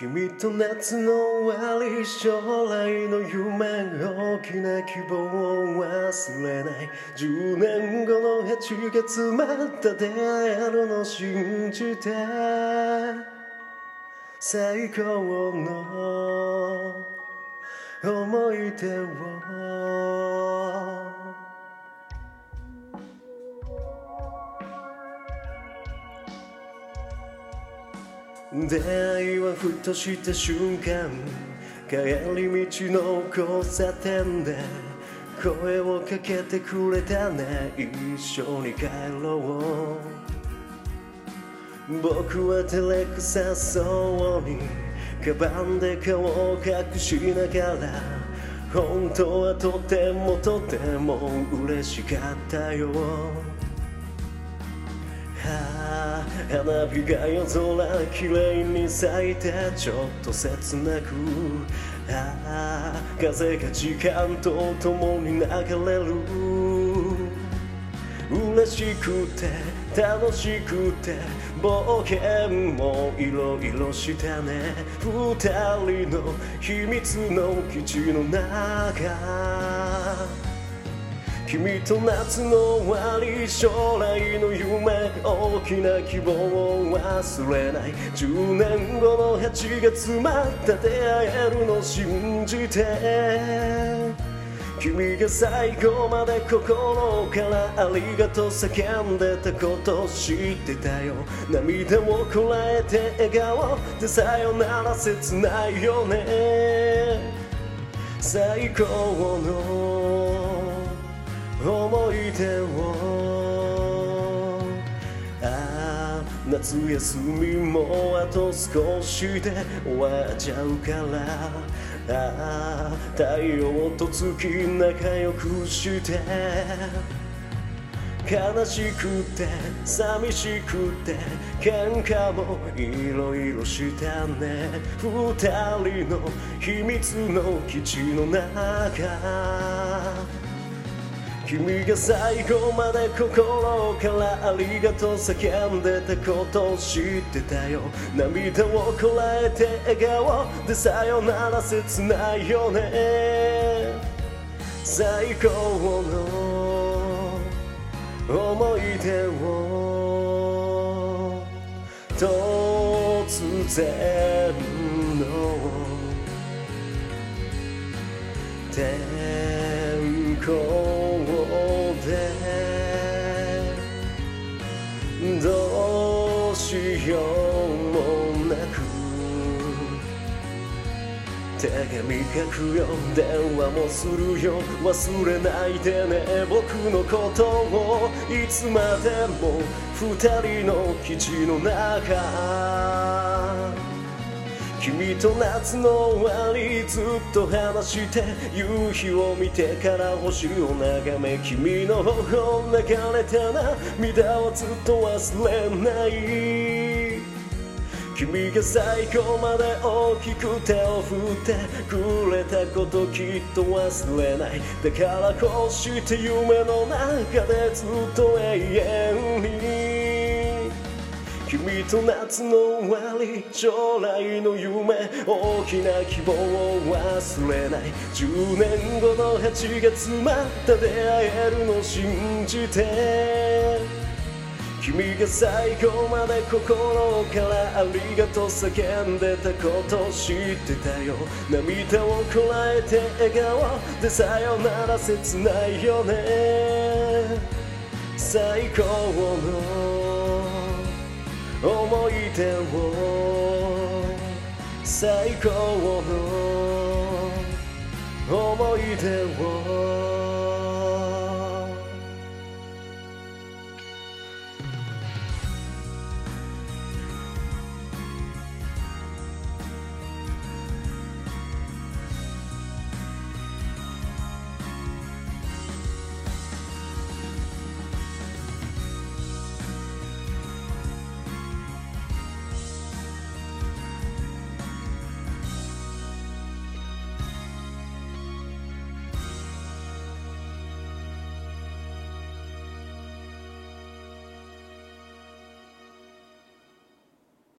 君と夏の終わり将来の夢大きな希望を忘れない。10年後の8月また出会えるの信じて。最高の思い出を。出会いはふとした瞬間帰り道の交差点で声をかけてくれたね一緒に帰ろう。僕は照れくさそうにカバンで顔を隠しながら本当はとてもとても嬉しかったよ。花火が夜空きれいに咲いてちょっと切なくああ風が時間と共に流れる。嬉しくて楽しくて冒険もいろいろしたね。二人の秘密の基地の中。君と夏の終わり将来の夢大きな希望を忘れない。10年後の8月また出会えるの信じて。君が最後まで心からありがとう叫んでたこと知ってたよ。涙をこらえて笑顔でさよなら切ないよね。最高の思い出をああ夏休みもあと少しで終わっちゃうからああ太陽と月仲良くして。悲しくて寂しくて。喧嘩もいろいろしたね。二人の秘密の基地の中。君が最後まで心からありがとう叫んでたことを知ってたよ。涙をこらえて笑顔でさよなら切ないよね。最高の思い出を突然の天候どうしようもなく手紙書くよ電話もするよ忘れないでね僕のことをいつまでも二人の基地の中君と夏の終わりずっと話して夕日を見てから星を眺め君の頬流れた涙をずっと忘れない君が最後まで大きく手を振ってくれたこときっと忘れないだからこうして夢の中でずっと永遠に君と夏の終わり将来の夢大きな希望を忘れない。10年後の8月また出会えるの信じて。君が最後まで心からありがとう叫んでたこと知ってたよ。涙をこらえて笑顔でさよなら切ないよね。最高の思い出を。最高の思い出を。